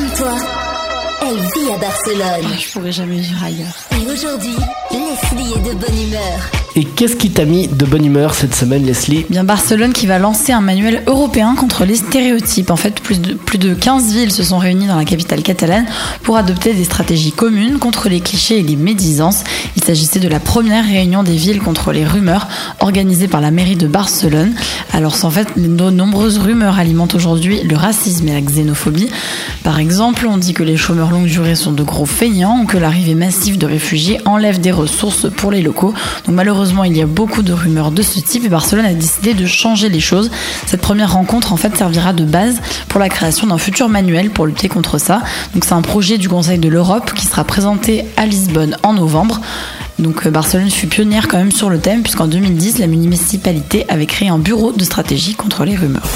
Comme toi, elle vit à Barcelone. Je pourrais jamais vivre ailleurs. Et aujourd'hui, Leslie est de bonne humeur. Et qu'est-ce qui t'a mis de bonne humeur cette semaine, Leslie Bien Barcelone qui va lancer un manuel européen contre les stéréotypes. En fait, plus de, plus de 15 villes se sont réunies dans la capitale catalane pour adopter des stratégies communes contre les clichés et les médisances. Il s'agissait de la première réunion des villes contre les rumeurs organisée par la mairie de Barcelone. Alors, en fait, de nombreuses rumeurs alimentent aujourd'hui le racisme et la xénophobie. Par exemple, on dit que les chômeurs longue durée sont de gros feignants ou que l'arrivée massive de réfugiés enlève des ressources pour les locaux. Donc, malheureusement, Malheureusement, il y a beaucoup de rumeurs de ce type et Barcelone a décidé de changer les choses. Cette première rencontre, en fait, servira de base pour la création d'un futur manuel pour lutter contre ça. C'est un projet du Conseil de l'Europe qui sera présenté à Lisbonne en novembre. Donc euh, Barcelone fut pionnière quand même sur le thème puisqu'en 2010 la municipalité avait créé un bureau de stratégie contre les rumeurs.